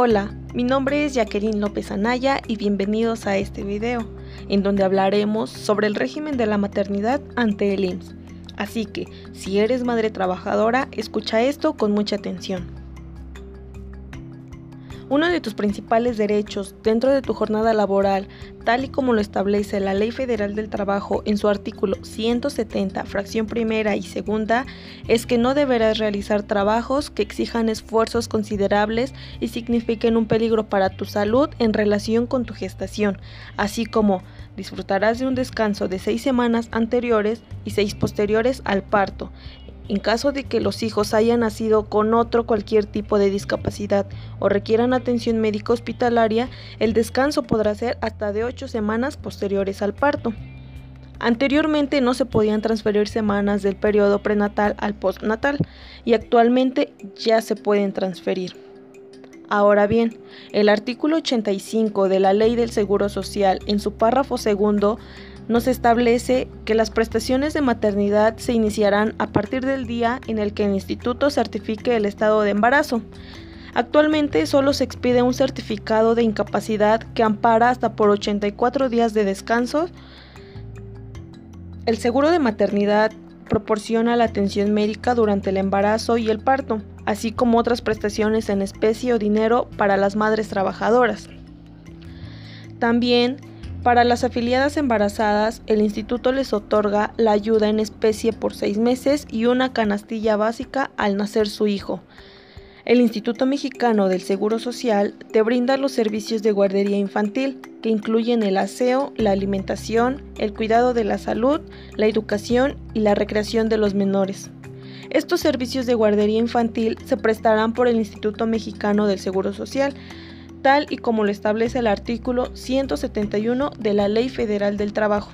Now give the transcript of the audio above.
Hola, mi nombre es Jacqueline López Anaya y bienvenidos a este video, en donde hablaremos sobre el régimen de la maternidad ante el IMSS. Así que, si eres madre trabajadora, escucha esto con mucha atención. Uno de tus principales derechos dentro de tu jornada laboral, tal y como lo establece la Ley Federal del Trabajo en su artículo 170, fracción primera y segunda, es que no deberás realizar trabajos que exijan esfuerzos considerables y signifiquen un peligro para tu salud en relación con tu gestación, así como disfrutarás de un descanso de seis semanas anteriores y seis posteriores al parto, en caso de que los hijos hayan nacido con otro cualquier tipo de discapacidad o requieran atención médica hospitalaria, el descanso podrá ser hasta de 8 semanas posteriores al parto. Anteriormente no se podían transferir semanas del periodo prenatal al postnatal y actualmente ya se pueden transferir. Ahora bien, el artículo 85 de la Ley del Seguro Social en su párrafo segundo nos establece que las prestaciones de maternidad se iniciarán a partir del día en el que el instituto certifique el estado de embarazo. Actualmente solo se expide un certificado de incapacidad que ampara hasta por 84 días de descanso. El seguro de maternidad proporciona la atención médica durante el embarazo y el parto, así como otras prestaciones en especie o dinero para las madres trabajadoras. También para las afiliadas embarazadas, el instituto les otorga la ayuda en especie por seis meses y una canastilla básica al nacer su hijo. El Instituto Mexicano del Seguro Social te brinda los servicios de guardería infantil, que incluyen el aseo, la alimentación, el cuidado de la salud, la educación y la recreación de los menores. Estos servicios de guardería infantil se prestarán por el Instituto Mexicano del Seguro Social, y como lo establece el artículo 171 de la Ley Federal del Trabajo.